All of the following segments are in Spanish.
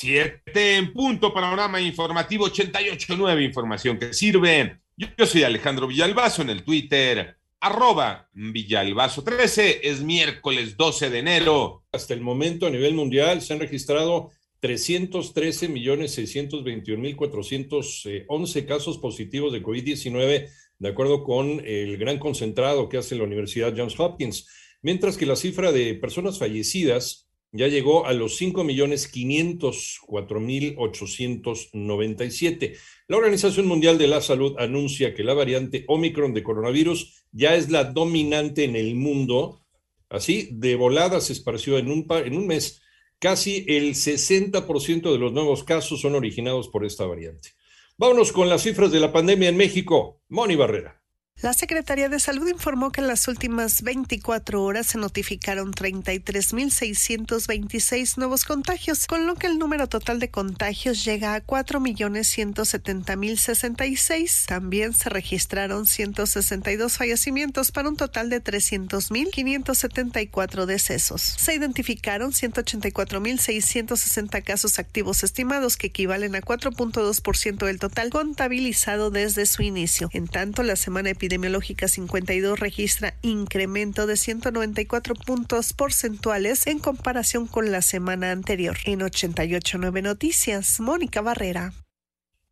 Siete en punto, panorama informativo 88.9, información que sirve. Yo, soy Alejandro Villalbazo en el Twitter, arroba Villalbazo 13, es miércoles 12 de enero. Hasta el momento a nivel mundial se han registrado 313 millones 621 mil 411 casos positivos de COVID-19, de acuerdo con el gran concentrado que hace la Universidad Johns Hopkins, mientras que la cifra de personas fallecidas ya llegó a los 5.504.897. La Organización Mundial de la Salud anuncia que la variante Omicron de coronavirus ya es la dominante en el mundo. Así, de volada se esparció en un, en un mes. Casi el 60% de los nuevos casos son originados por esta variante. Vámonos con las cifras de la pandemia en México. Moni Barrera. La Secretaría de Salud informó que en las últimas 24 horas se notificaron 33.626 nuevos contagios, con lo que el número total de contagios llega a 4.170.066. También se registraron 162 fallecimientos para un total de 300.574 decesos. Se identificaron 184.660 casos activos estimados, que equivalen a 4.2% del total contabilizado desde su inicio. En tanto, la semana epidemiológica epidemiológica 52 registra incremento de 194 puntos porcentuales en comparación con la semana anterior. En 889 Noticias, Mónica Barrera.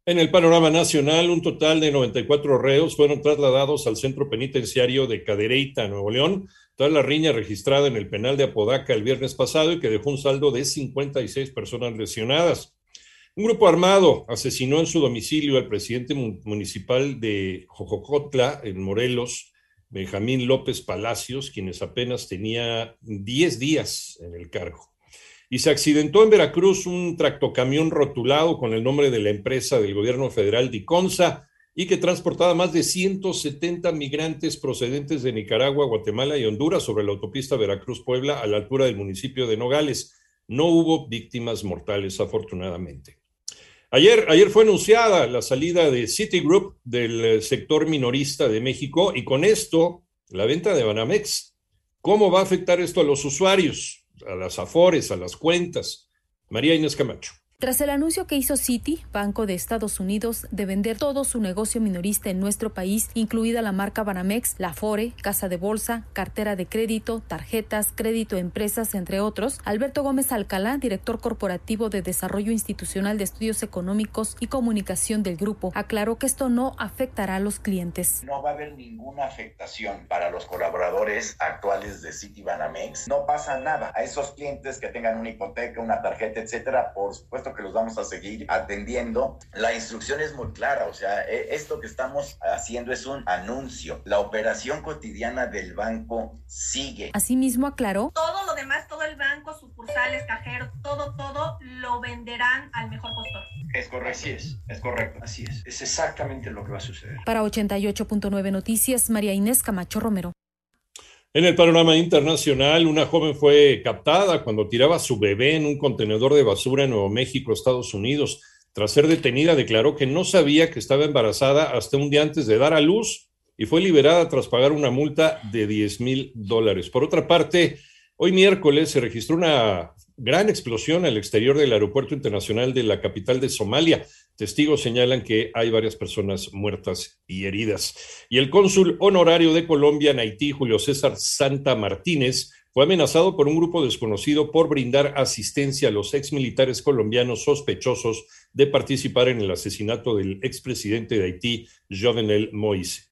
En el panorama nacional, un total de 94 reos fueron trasladados al centro penitenciario de Cadereyta, Nuevo León, tras la riña registrada en el penal de Apodaca el viernes pasado y que dejó un saldo de 56 personas lesionadas. Un grupo armado asesinó en su domicilio al presidente municipal de Jojocotla, en Morelos, Benjamín López Palacios, quienes apenas tenía 10 días en el cargo. Y se accidentó en Veracruz un tractocamión rotulado con el nombre de la empresa del gobierno federal Diconsa y que transportaba más de 170 migrantes procedentes de Nicaragua, Guatemala y Honduras sobre la autopista Veracruz-Puebla a la altura del municipio de Nogales. No hubo víctimas mortales, afortunadamente. Ayer, ayer fue anunciada la salida de Citigroup del eh, sector minorista de México y con esto la venta de Banamex. ¿Cómo va a afectar esto a los usuarios, a las afores, a las cuentas? María Inés Camacho. Tras el anuncio que hizo Citi, Banco de Estados Unidos, de vender todo su negocio minorista en nuestro país, incluida la marca Banamex, la Fore, Casa de Bolsa, cartera de crédito, tarjetas, crédito empresas, entre otros, Alberto Gómez Alcalá, director corporativo de Desarrollo Institucional de Estudios Económicos y Comunicación del grupo, aclaró que esto no afectará a los clientes. No va a haber ninguna afectación para los colaboradores actuales de Citi Banamex. No pasa nada. A esos clientes que tengan una hipoteca, una tarjeta, etcétera, por supuesto que los vamos a seguir atendiendo. La instrucción es muy clara, o sea, e, esto que estamos haciendo es un anuncio. La operación cotidiana del banco sigue. Asimismo aclaró. Todo lo demás, todo el banco, sucursales, cajeros, todo, todo lo venderán al mejor postor. Es correcto. Así es, es correcto, así es. Es exactamente lo que va a suceder. Para 88.9 Noticias, María Inés Camacho Romero. En el panorama internacional, una joven fue captada cuando tiraba a su bebé en un contenedor de basura en Nuevo México, Estados Unidos. Tras ser detenida, declaró que no sabía que estaba embarazada hasta un día antes de dar a luz y fue liberada tras pagar una multa de 10 mil dólares. Por otra parte, hoy miércoles se registró una gran explosión al exterior del aeropuerto internacional de la capital de Somalia. Testigos señalan que hay varias personas muertas y heridas. Y el cónsul honorario de Colombia en Haití, Julio César Santa Martínez, fue amenazado por un grupo desconocido por brindar asistencia a los exmilitares colombianos sospechosos de participar en el asesinato del expresidente de Haití, Jovenel Moïse.